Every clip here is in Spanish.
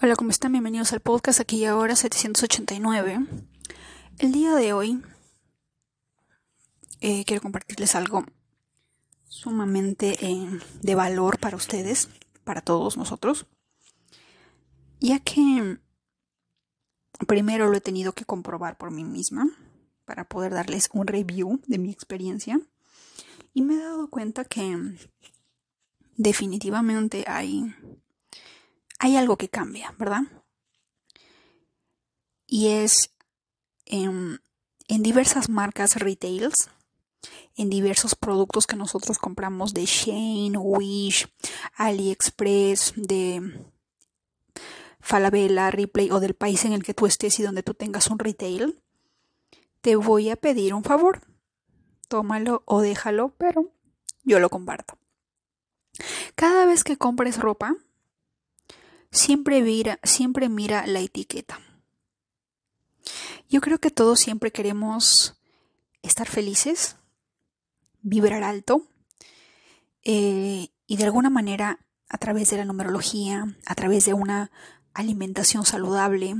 Hola, ¿cómo están? Bienvenidos al podcast aquí y ahora 789. El día de hoy eh, quiero compartirles algo sumamente eh, de valor para ustedes, para todos nosotros, ya que primero lo he tenido que comprobar por mí misma para poder darles un review de mi experiencia y me he dado cuenta que definitivamente hay hay algo que cambia, ¿verdad? Y es en, diversas marcas retails, en diversos productos que nosotros compramos de Shane, Wish, AliExpress, de Falabella, Ripley o del país en el que tú estés y donde tú tengas un retail, te voy a pedir un favor. Tómalo o déjalo, pero yo lo comparto. Cada vez que compres ropa, siempre mira, siempre mira la etiqueta. Yo creo que todos siempre queremos estar felices, vibrar alto eh, y de alguna manera a través de la numerología, a través de una alimentación saludable,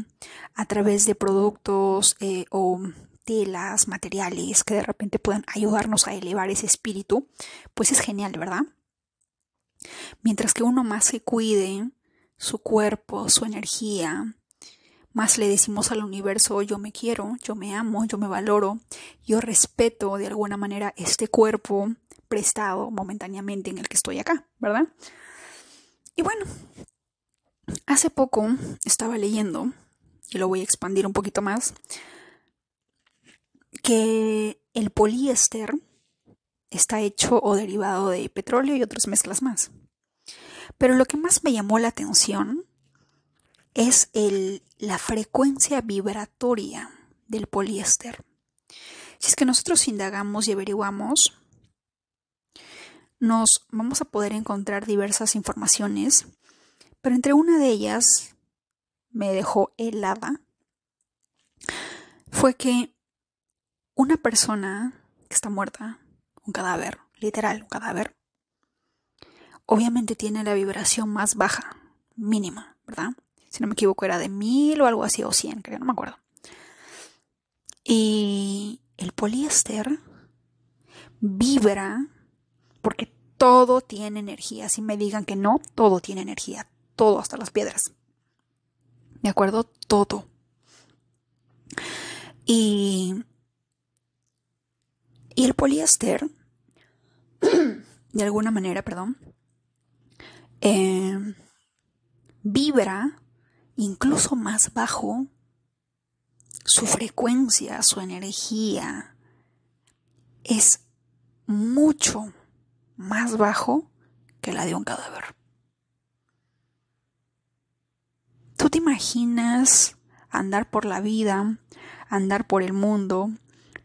a través de productos eh, o telas, materiales que de repente puedan ayudarnos a elevar ese espíritu, pues es genial, ¿verdad? Mientras que uno más se cuide, su cuerpo, su energía. Más le decimos al universo, yo me quiero, yo me amo, yo me valoro, yo respeto de alguna manera este cuerpo prestado momentáneamente en el que estoy acá, ¿verdad? Y bueno, hace poco estaba leyendo, y lo voy a expandir un poquito más, que el poliéster está hecho o derivado de petróleo y otras mezclas más. Pero lo que más me llamó la atención es la frecuencia vibratoria del poliéster. Si es que nosotros indagamos y averiguamos, nos vamos a poder encontrar diversas informaciones, pero entre una de ellas me dejó helada, fue que una persona que está muerta, un cadáver, literal, un cadáver, obviamente tiene la vibración más baja, mínima, ¿verdad? Si no me equivoco era de mil o algo así, o cien, creo, no me acuerdo. Y el poliéster vibra porque todo tiene energía. Si me digan que no, todo tiene energía, todo, hasta las piedras. ¿De acuerdo? Todo. Y, y el poliéster, de alguna manera, perdón, eh, vibra incluso más bajo, su frecuencia, su energía es mucho más bajo que la de un cadáver. ¿Tú te imaginas andar por la vida, andar por el mundo,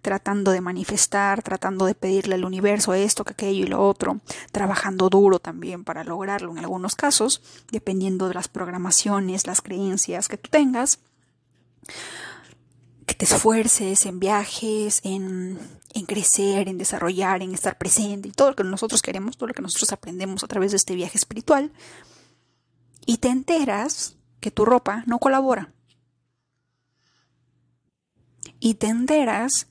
tratando de manifestar, tratando de pedirle al universo esto, que aquello y lo otro, trabajando duro también para lograrlo en algunos casos, dependiendo de las programaciones, las creencias que tú tengas, que te esfuerces en viajes, en, en crecer, en desarrollar, en estar presente y todo lo que nosotros queremos, todo lo que nosotros aprendemos a través de este viaje espiritual, y te enteras que tu ropa no colabora. Y te enteras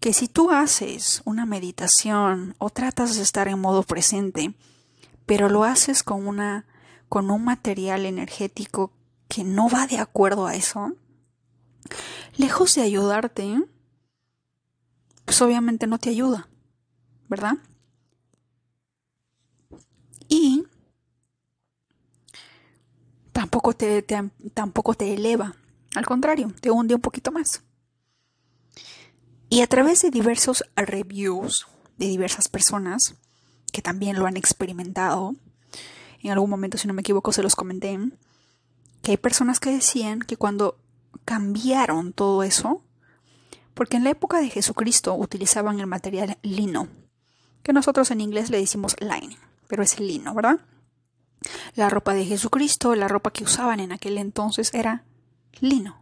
que si tú haces una meditación o tratas de estar en modo presente, pero lo haces con una con un material energético que no va de acuerdo a eso, lejos de ayudarte, pues obviamente no te ayuda, ¿verdad? Y tampoco te, tampoco te eleva, al contrario, te hunde un poquito más. Y a través de diversos reviews de diversas personas que también lo han experimentado, en algún momento, si no me equivoco, se los comenté, que hay personas que decían que cuando cambiaron todo eso, porque en la época de Jesucristo utilizaban el material lino, que nosotros en inglés le decimos line, pero es lino, ¿verdad? La ropa de Jesucristo, la ropa que usaban en aquel entonces era lino.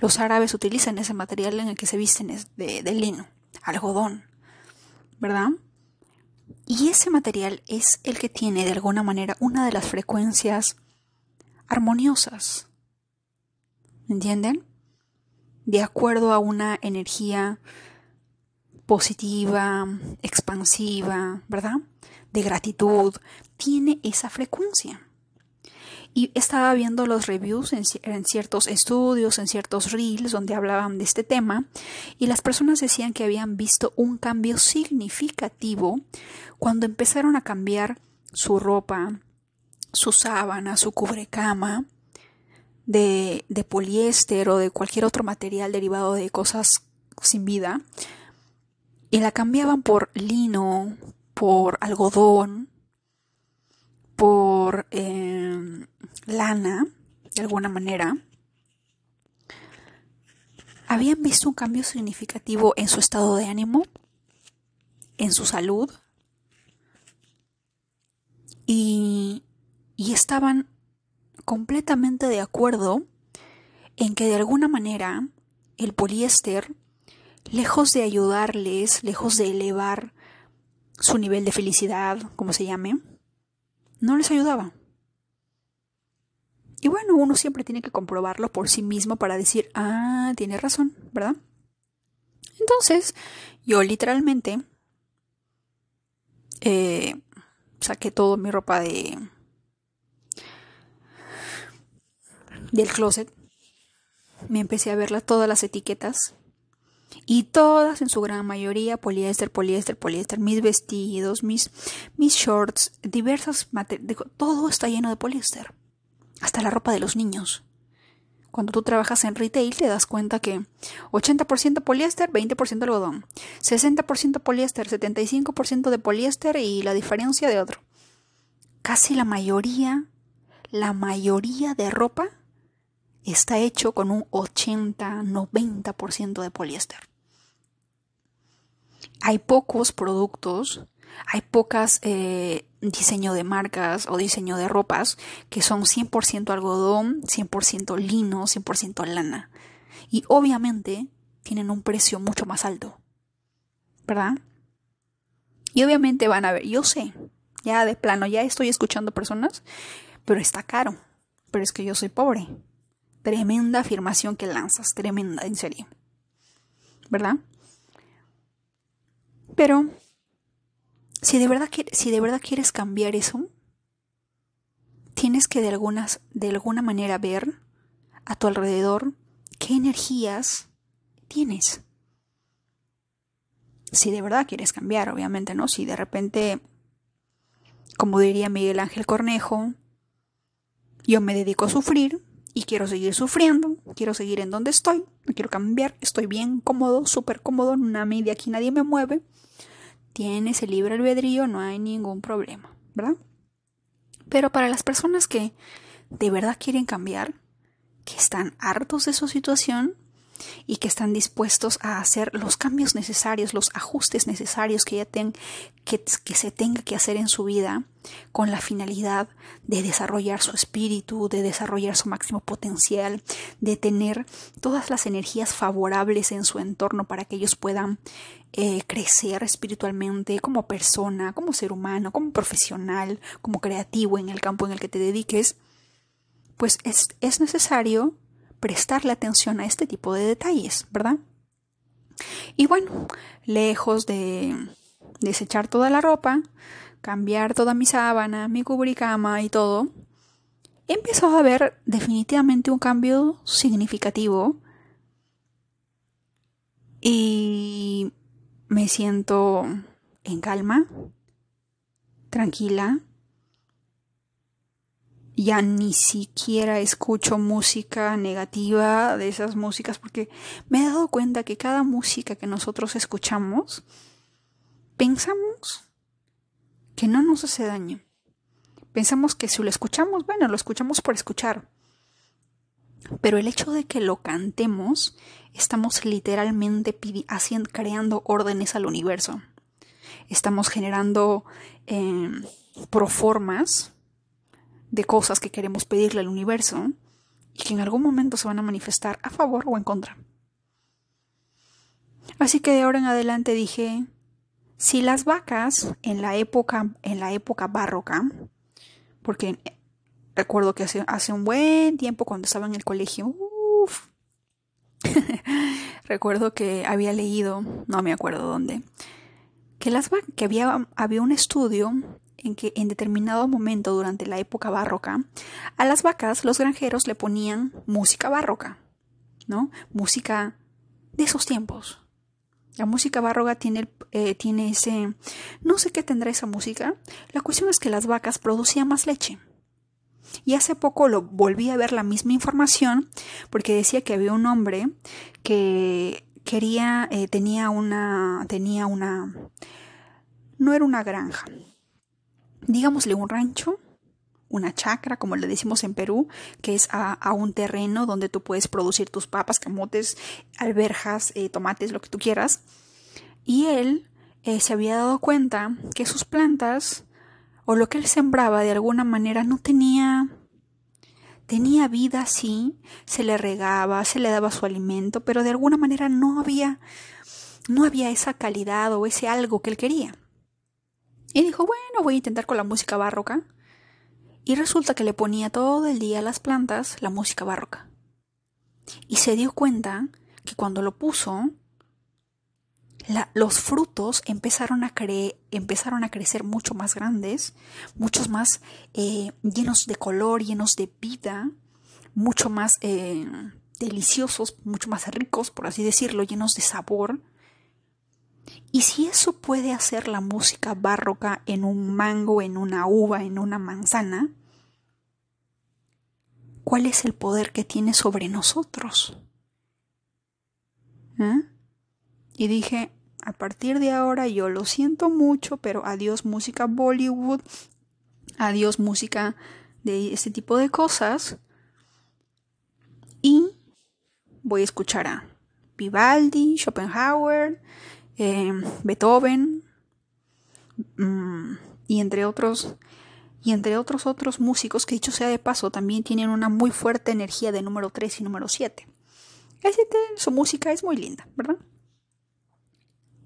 Los árabes utilizan ese material en el que se visten de, de lino, algodón, ¿verdad? Y ese material es el que tiene de alguna manera una de las frecuencias armoniosas. ¿Entienden? De acuerdo a una energía positiva, expansiva, ¿verdad? De gratitud, tiene esa frecuencia. Y estaba viendo los reviews en, ciertos estudios, en ciertos reels donde hablaban de este tema, y las personas decían que habían visto un cambio significativo cuando empezaron a cambiar su ropa, su sábana, su cubrecama, de, de poliéster o de cualquier otro material derivado de cosas sin vida, y la cambiaban por lino, por algodón, por em, lana, de alguna manera, habían visto un cambio significativo en su estado de ánimo, en su salud, y, y estaban completamente de acuerdo en que de alguna manera el poliéster, lejos de ayudarles, lejos de elevar su nivel de felicidad, como se llame, no les ayudaba. Y bueno, uno siempre tiene que comprobarlo por sí mismo para decir, ah, tiene razón, ¿verdad? Entonces, yo literalmente eh, saqué toda mi ropa de del closet. Me empecé a ver todas las etiquetas y todas en su gran mayoría poliéster, poliéster, poliéster, mis vestidos, mis, mis shorts, diversas todo está lleno de poliéster, hasta la ropa de los niños. Cuando tú trabajas en retail te das cuenta que 80% poliéster, 20% algodón, 60% poliéster, 75% de poliéster y la diferencia de otro. Casi la mayoría, la mayoría de ropa está hecho con un 80-90% de poliéster. Hay pocos productos, hay pocas eh, diseño de marcas o diseño de ropas que son 100% algodón, 100% lino, 100% lana. Y obviamente tienen un precio mucho más alto. ¿Verdad? Y obviamente van a ver, yo sé, ya de plano, ya estoy escuchando personas, pero está caro. Pero es que yo soy pobre. Tremenda afirmación que lanzas, tremenda, en serio. ¿Verdad? Pero, si de verdad, si de verdad quieres cambiar eso, tienes que de, de alguna manera ver a tu alrededor qué energías tienes. Si de verdad quieres cambiar, obviamente, ¿no? Si de repente, como diría Miguel Ángel Cornejo, yo me dedico a sufrir, y quiero seguir sufriendo, quiero seguir en donde estoy, no quiero cambiar, estoy bien cómodo, súper cómodo, en una media aquí nadie me mueve, tienes el libre albedrío, no hay ningún problema, ¿verdad? Pero para las personas que de verdad quieren cambiar, que están hartos de su situación, y que están dispuestos a hacer los cambios necesarios, los ajustes necesarios que, ya que se tenga que hacer en su vida con la finalidad de desarrollar su espíritu, de desarrollar su máximo potencial, de tener todas las energías favorables en su entorno para que ellos puedan eh, crecer espiritualmente como persona, como ser humano, como profesional, como creativo en el campo en el que te dediques, pues es, es necesario prestarle atención a este tipo de detalles, ¿verdad? Y bueno, lejos de desechar toda la ropa, cambiar toda mi sábana, mi cubricama y todo, empezó a haber definitivamente un cambio significativo y me siento en calma, tranquila, ya ni siquiera escucho música negativa de esas músicas porque me he dado cuenta que cada música que nosotros escuchamos pensamos que no nos hace daño. Pensamos que si lo escuchamos, bueno, lo escuchamos por escuchar. Pero el hecho de que lo cantemos, estamos literalmente haciendo, creando órdenes al universo. Estamos generando eh, proformas de cosas que queremos pedirle al universo y que en algún momento se van a manifestar a favor o en contra. Así que de ahora en adelante dije, si las vacas en la época en la época barroca, porque recuerdo que hace, hace un buen tiempo cuando estaba en el colegio, recuerdo que había leído, no me acuerdo dónde, que, las, que había, había un estudio en que en determinado momento durante la época barroca, a las vacas los granjeros le ponían música barroca, ¿no? Música de esos tiempos. La música barroca tiene, eh, tiene ese... No sé qué tendrá esa música. La cuestión es que las vacas producían más leche. Y hace poco lo volví a ver la misma información porque decía que había un hombre que quería, eh, tenía una, tenía una, no era una granja, digámosle un rancho, una chacra, como le decimos en Perú, que es a, un terreno donde tú puedes producir tus papas, camotes, alberjas, eh, tomates, lo que tú quieras. Y él eh, se había dado cuenta que sus plantas o lo que él sembraba de alguna manera no tenía tenía vida sí, se le regaba, se le daba su alimento, pero de alguna manera no había no había esa calidad o ese algo que él quería. Y dijo, bueno, voy a intentar con la música barroca. Y resulta que le ponía todo el día a las plantas la música barroca. Y se dio cuenta que cuando lo puso, los frutos empezaron a, empezaron a crecer mucho más grandes, muchos más eh, llenos de color, llenos de vida, mucho más eh, deliciosos, mucho más ricos, por así decirlo, llenos de sabor. Y si eso puede hacer la música barroca en un mango, en una uva, en una manzana, ¿cuál es el poder que tiene sobre nosotros? ¿Eh? Y dije, a partir de ahora yo lo siento mucho, pero adiós música Bollywood, adiós música de ese tipo de cosas. Y voy a escuchar a Vivaldi, Schopenhauer, Em, Beethoven mm, y entre otros y entre otros otros músicos que dicho sea de paso también tienen una muy fuerte energía de número 3 y número 7. su música es muy linda, ¿verdad?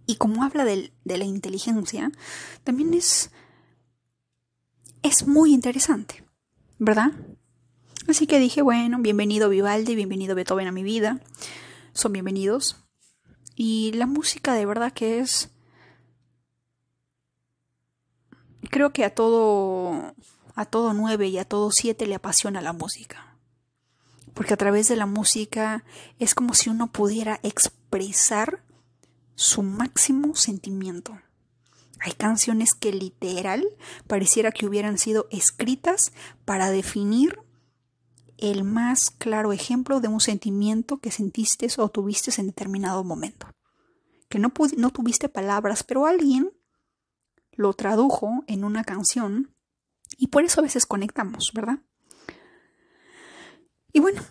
Y como habla de, de la inteligencia, también es, es muy interesante, ¿verdad? Así que dije, bueno, bienvenido Vivaldi, bienvenido Beethoven a mi vida, son bienvenidos. Y la música de verdad que es... Creo que a todo... A todo nueve y a todo siete le apasiona la música. Porque a través de la música es como si uno pudiera expresar su máximo sentimiento. Hay canciones que literal pareciera que hubieran sido escritas para definir el más claro ejemplo de un sentimiento que sentiste o tuviste en determinado momento. Que no, no tuviste palabras, pero alguien lo tradujo en una canción y por eso a veces conectamos, ¿verdad? Y bueno,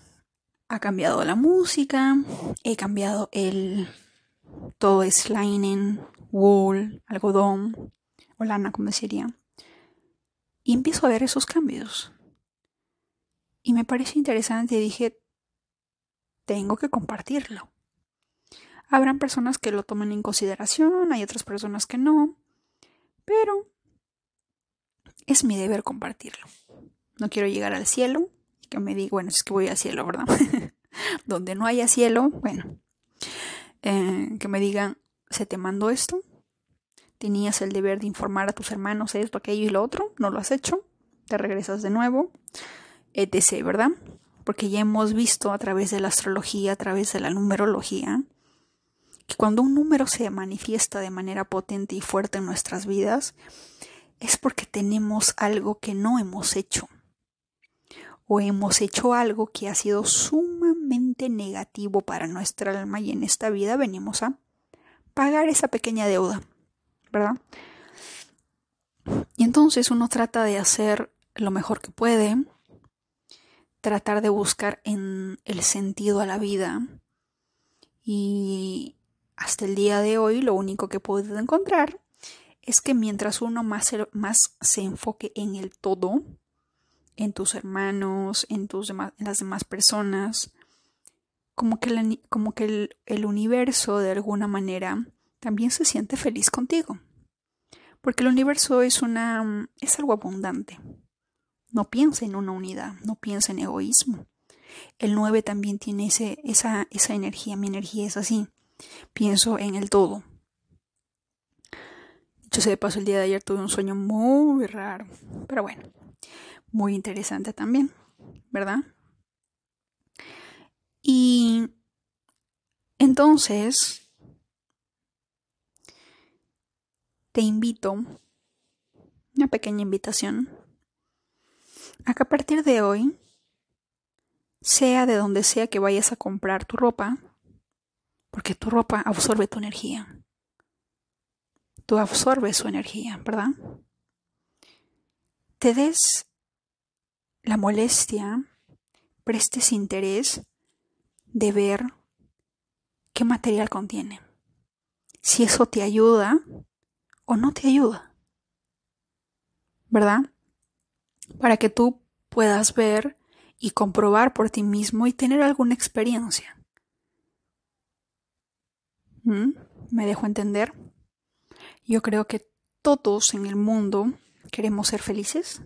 ha cambiado la música, he cambiado el... Todo es linen, wool, algodón o lana, como decía. Y empiezo a ver esos cambios. Y me parece interesante dije, tengo que compartirlo. Habrán personas que lo tomen en consideración, hay otras personas que no, pero es mi deber compartirlo. No quiero llegar al cielo y que me diga, bueno, es que voy al cielo, ¿verdad? Donde no haya cielo, bueno, eh, que me digan, se te mandó esto, tenías el deber de informar a tus hermanos esto, aquello y lo otro, no lo has hecho, te regresas de nuevo etc., ¿verdad? Porque ya hemos visto a través de la astrología, a través de la numerología, que cuando un número se manifiesta de manera potente y fuerte en nuestras vidas, es porque tenemos algo que no hemos hecho. O hemos hecho algo que ha sido sumamente negativo para nuestra alma y en esta vida venimos a pagar esa pequeña deuda, ¿verdad? Y entonces uno trata de hacer lo mejor que puede, tratar de buscar en el sentido a la vida. Y hasta el día de hoy lo único que puedo encontrar es que mientras uno más, más se enfoque en el todo, en tus hermanos, en, tus las demás personas, como que, como que el, el universo de alguna manera también se siente feliz contigo. Porque el universo es una es algo abundante. No piensa en una unidad, no piensa en egoísmo. El 9 también tiene esa, esa energía, mi energía es así. Pienso en el todo. Yo sé de paso, el día de ayer tuve un sueño muy raro, pero bueno, muy interesante también, ¿verdad? Y entonces, te invito, una pequeña invitación, a a partir de hoy, sea de donde sea que vayas a comprar tu ropa, porque tu ropa absorbe tu energía. Tú absorbes su energía, ¿verdad? Te des la molestia, prestes interés de ver qué material contiene. Si eso te ayuda o no te ayuda. ¿Verdad? Para que tú puedas ver y comprobar por ti mismo y tener alguna experiencia. ¿Mm? ¿Me dejo entender? Yo creo que todos en el mundo queremos ser felices,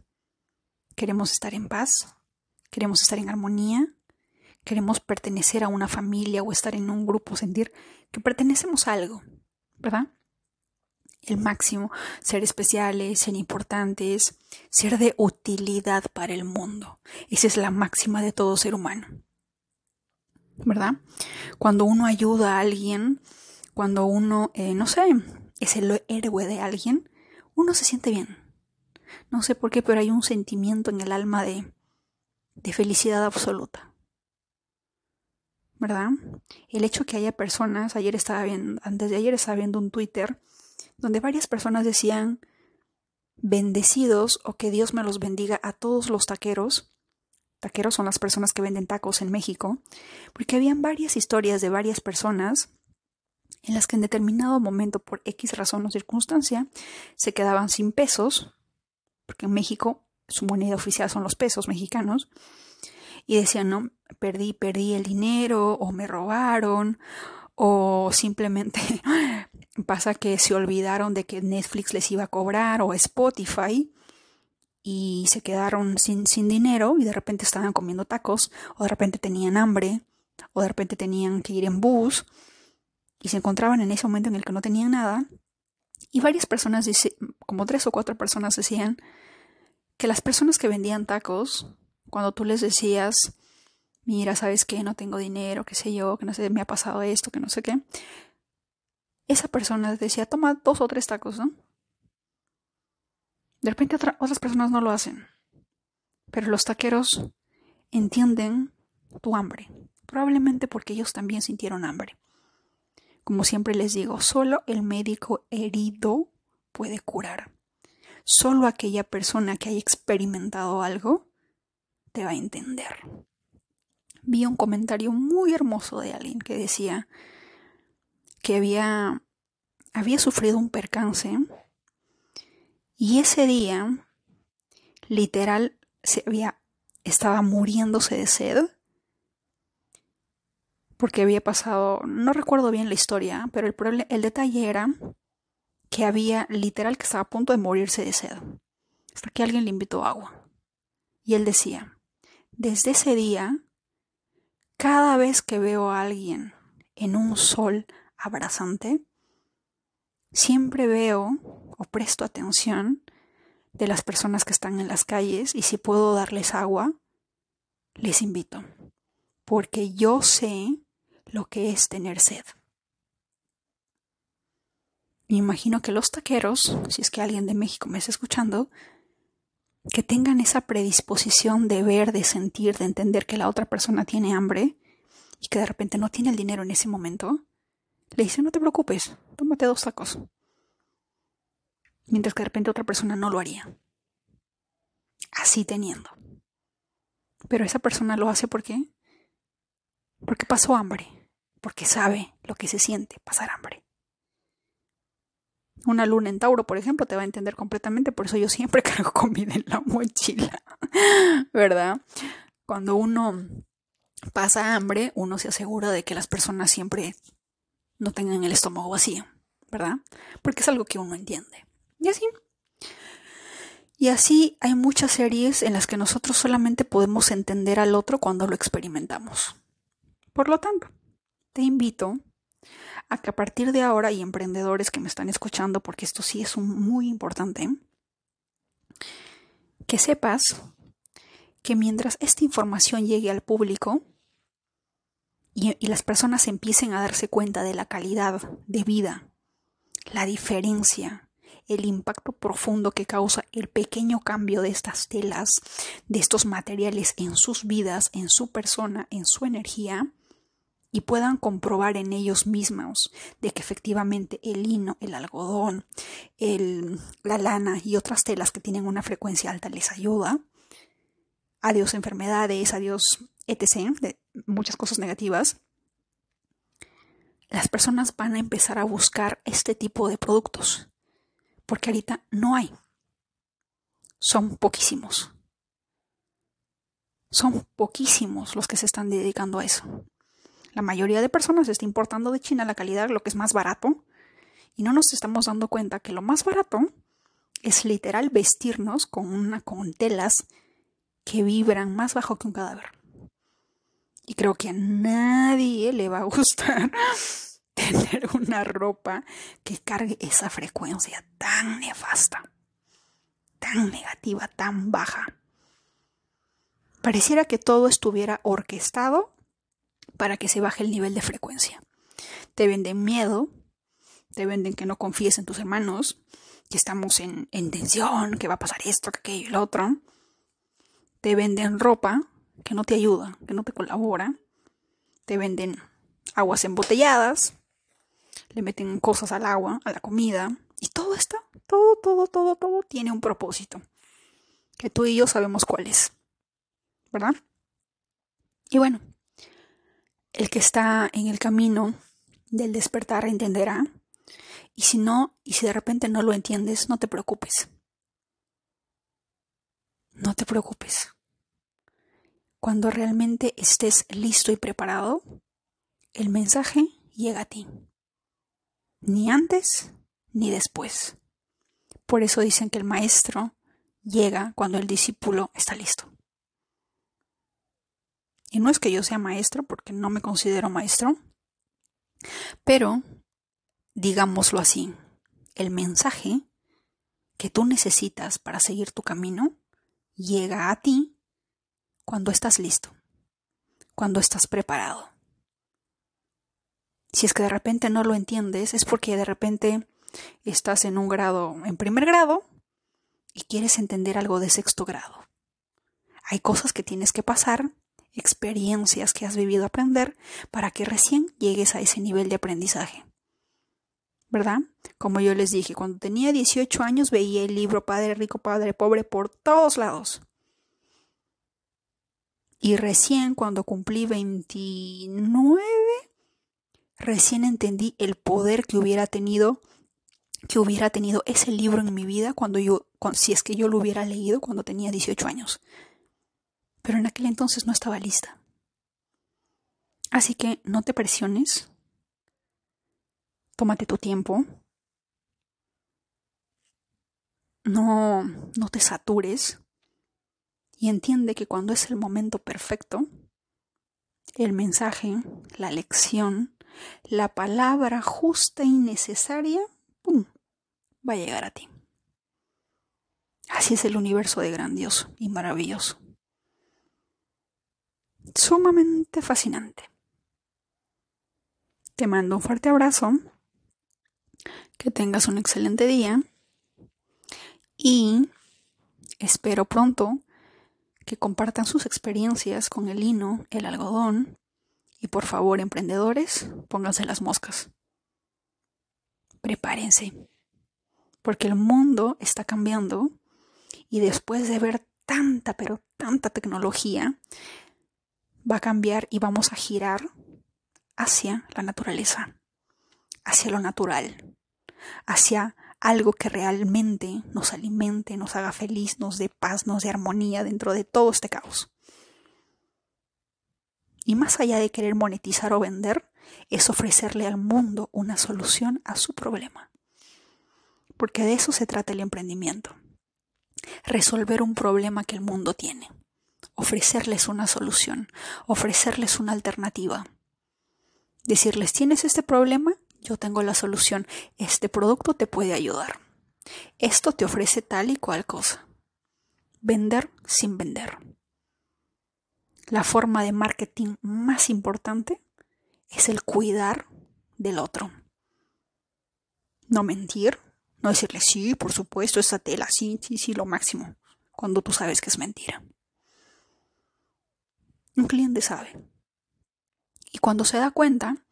queremos estar en paz, queremos estar en armonía, queremos pertenecer a una familia o estar en un grupo, sentir que pertenecemos a algo, ¿verdad? El máximo, ser especiales, ser importantes, ser de utilidad para el mundo. Esa es la máxima de todo ser humano. ¿Verdad? Cuando uno ayuda a alguien, cuando uno, eh, no sé, es el héroe de alguien, uno se siente bien. No sé por qué, pero hay un sentimiento en el alma de, de felicidad absoluta. ¿verdad? El hecho que haya personas, ayer estaba viendo, antes de ayer estaba viendo un Twitter donde varias personas decían bendecidos o que Dios me los bendiga a todos los taqueros. Taqueros son las personas que venden tacos en México, porque habían varias historias de varias personas en las que en determinado momento, por X razón o circunstancia, se quedaban sin pesos, porque en México su moneda oficial son los pesos mexicanos, y decían, no, perdí, perdí el dinero o me robaron o simplemente pasa que se olvidaron de que Netflix les iba a cobrar o Spotify y se quedaron sin, sin dinero y de repente estaban comiendo tacos o de repente tenían hambre o de repente tenían que ir en bus y se encontraban en ese momento en el que no tenían nada. Y varias personas, como tres o cuatro personas decían que las personas que vendían tacos cuando tú les decías, mira, sabes que no tengo dinero, qué sé yo, que no sé, me ha pasado esto, que no sé qué, esa persona decía, toma dos o tres tacos, ¿no? De repente otras personas no lo hacen, pero los taqueros entienden tu hambre, probablemente porque ellos también sintieron hambre. Como siempre les digo, solo el médico herido puede curar. Solo aquella persona que haya experimentado algo te va a entender. Vi un comentario muy hermoso de alguien que decía que había, había sufrido un percance y ese día, literal, se había, estaba muriéndose de sed porque había pasado, no recuerdo bien la historia, pero el, el detalle era que había literal que estaba a punto de morirse de sed, hasta que alguien le invitó agua. Y él decía, desde ese día, cada vez que veo a alguien en un sol abrasante, siempre veo o presto atención de las personas que están en las calles y si puedo darles agua, les invito, porque yo sé lo que es tener sed. Me imagino que los taqueros, si es que alguien de México me está escuchando, que tengan esa predisposición de ver, de sentir, de entender que la otra persona tiene hambre y que de repente no tiene el dinero en ese momento, le dice no te preocupes, tómate dos tacos. Mientras que de repente otra persona no lo haría. Así teniendo. Pero esa persona lo hace porque porque pasó hambre, porque sabe lo que se siente pasar hambre. Una luna en Tauro, por ejemplo, te va a entender completamente, por eso yo siempre cargo comida en la mochila, ¿verdad? Cuando uno pasa hambre, uno se asegura de que las personas siempre no tengan el estómago vacío, ¿verdad? Porque es algo que uno entiende. Y así. Y así hay muchas series en las que nosotros solamente podemos entender al otro cuando lo experimentamos. Por lo tanto, te invito a que a partir de ahora, y emprendedores que me están escuchando, porque esto sí es muy importante, que sepas que mientras esta información llegue al público y, las personas empiecen a darse cuenta de la calidad de vida, la diferencia, el impacto profundo que causa el pequeño cambio de estas telas, de estos materiales en sus vidas, en su persona, en su energía, y puedan comprobar en ellos mismos de que efectivamente el lino, el algodón, el, la lana y otras telas que tienen una frecuencia alta les ayuda. Adiós enfermedades, adiós etc., de muchas cosas negativas. Las personas van a empezar a buscar este tipo de productos, porque ahorita no hay. Son poquísimos. Son poquísimos los que se están dedicando a eso. La mayoría de personas está importando de China la calidad, lo que es más barato, y no nos estamos dando cuenta que lo más barato es literal vestirnos con, una, con telas que vibran más bajo que un cadáver. Y creo que a nadie le va a gustar tener una ropa que cargue esa frecuencia tan nefasta, tan negativa, tan baja. Pareciera que todo estuviera orquestado para que se baje el nivel de frecuencia. Te venden miedo, te venden que no confíes en tus hermanos, que estamos en, tensión, que va a pasar esto, que aquello y lo otro. Te venden ropa que no te ayuda, que no te colabora. Te venden aguas embotelladas, le meten cosas al agua, a la comida, y todo esto, todo, todo, todo, todo tiene un propósito, que tú y yo sabemos cuál es, ¿verdad? Y bueno, el que está en el camino del despertar entenderá. Y si no, y si de repente no lo entiendes, no te preocupes. No te preocupes. Cuando realmente estés listo y preparado, el mensaje llega a ti. Ni antes ni después. Por eso dicen que el maestro llega cuando el discípulo está listo. Y no es que yo sea maestro, porque no me considero maestro, pero, digámoslo así, el mensaje que tú necesitas para seguir tu camino llega a ti cuando estás listo, cuando estás preparado. Si es que de repente no lo entiendes, es porque de repente estás en un grado, en primer grado, y quieres entender algo de sexto grado. Hay cosas que tienes que pasar experiencias que has vivido aprender para que recién llegues a ese nivel de aprendizaje. ¿Verdad? Como yo les dije, cuando tenía 18 años veía el libro Padre Rico, Padre Pobre por todos lados. Y recién cuando cumplí 29, recién entendí el poder que hubiera tenido que hubiera tenido ese libro en mi vida cuando yo si es que yo lo hubiera leído cuando tenía 18 años. Pero en aquel entonces no estaba lista. Así que no te presiones, tómate tu tiempo, no, no te satures y entiende que cuando es el momento perfecto, el mensaje, la lección, la palabra justa y necesaria, ¡pum!, va a llegar a ti. Así es el universo de grandioso y maravilloso sumamente fascinante. Te mando un fuerte abrazo, que tengas un excelente día y espero pronto que compartan sus experiencias con el lino, el algodón y por favor emprendedores, pónganse las moscas. Prepárense, porque el mundo está cambiando y después de ver tanta, pero tanta tecnología, va a cambiar y vamos a girar hacia la naturaleza, hacia lo natural, hacia algo que realmente nos alimente, nos haga feliz, nos dé paz, nos dé armonía dentro de todo este caos. Y más allá de querer monetizar o vender, es ofrecerle al mundo una solución a su problema. Porque de eso se trata el emprendimiento. resolver un problema que el mundo tiene, ofrecerles una solución, ofrecerles una alternativa. Decirles, ¿tienes este problema? Yo tengo la solución. Este producto te puede ayudar. Esto te ofrece tal y cual cosa. Vender sin vender. La forma de marketing más importante es el cuidar del otro. No mentir, no decirle sí, por supuesto, esa tela, sí, sí, sí, lo máximo, cuando tú sabes que es mentira. Un cliente sabe. Y cuando se da cuenta,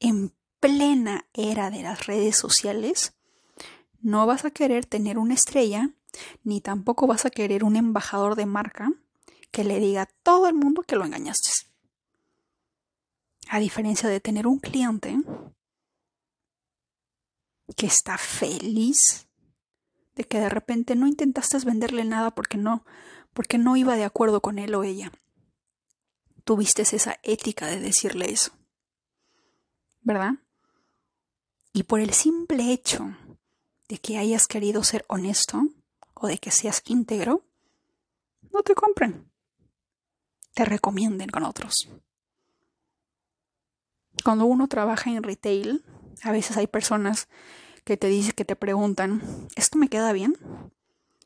en plena era de las redes sociales, no vas a querer tener una estrella, ni tampoco vas a querer un embajador de marca que le diga a todo el mundo que lo engañaste. A diferencia de tener un cliente que está feliz de que de repente no intentaste venderle nada porque no, porque no iba de acuerdo con él o ella. Tuviste esa ética de decirle eso. ¿Verdad? Y por el simple hecho de que hayas querido ser honesto o de que seas íntegro, no te compren. Te recomienden con otros. Cuando uno trabaja en retail, a veces hay personas que te dicen, que te preguntan, ¿esto me queda bien?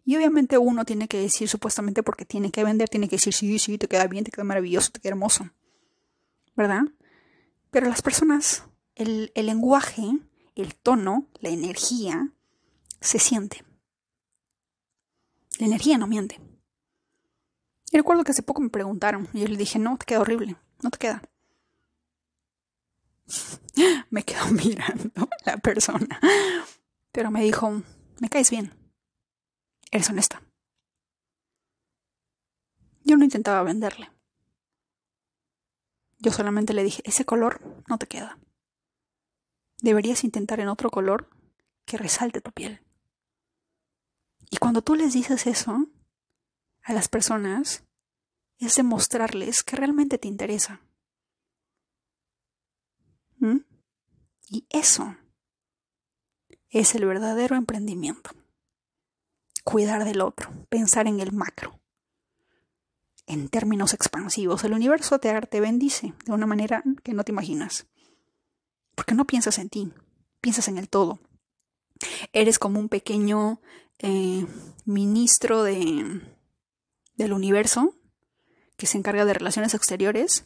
Y obviamente uno tiene que decir, supuestamente porque tiene que vender, tiene que decir, sí, sí, te queda bien, te queda maravilloso, te queda hermoso. ¿Verdad? Pero las personas, el, lenguaje, el tono, la energía, se siente. La energía no miente. Y recuerdo que hace poco me preguntaron y yo le dije, no, te queda horrible, no te queda. me quedó mirando la persona. Pero me dijo, me caes bien. Eres honesta. Yo no intentaba venderle. Yo solamente le dije, ese color no te queda. Deberías intentar en otro color que resalte tu piel. Y cuando tú les dices eso a las personas, es demostrarles que realmente te interesa. ¿Mm? Y eso es el verdadero emprendimiento. Cuidar del otro, pensar en el macro. En términos expansivos, el universo te, te bendice de una manera que no te imaginas. Porque no piensas en ti, piensas en el todo. Eres como un pequeño eh, ministro de, del universo que se encarga de relaciones exteriores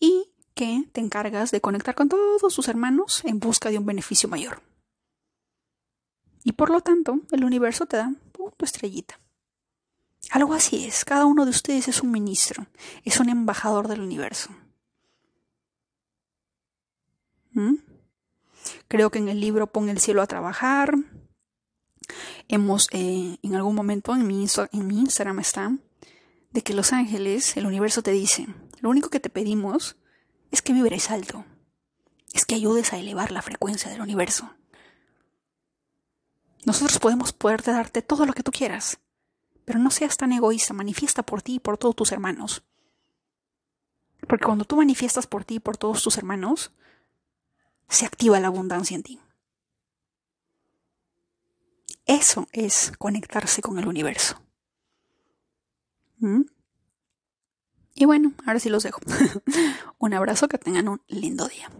y que te encargas de conectar con todos sus hermanos en busca de un beneficio mayor. Y por lo tanto, el universo te da tu estrellita. Algo así es, cada uno de ustedes es un ministro, es un embajador del universo. Creo que en el libro Pon el cielo a trabajar, hemos eh, en algún momento en mi, Instagram está de que los ángeles, el universo te dice, lo único que te pedimos es que vibres alto, es que ayudes a elevar la frecuencia del universo. Nosotros podemos poderte darte todo lo que tú quieras, pero no seas tan egoísta, manifiesta por ti y por todos tus hermanos. Porque cuando tú manifiestas por ti y por todos tus hermanos, se activa la abundancia en ti. Eso es conectarse con el universo. ¿Mm? Y bueno, ahora sí los dejo. un abrazo, que tengan un lindo día.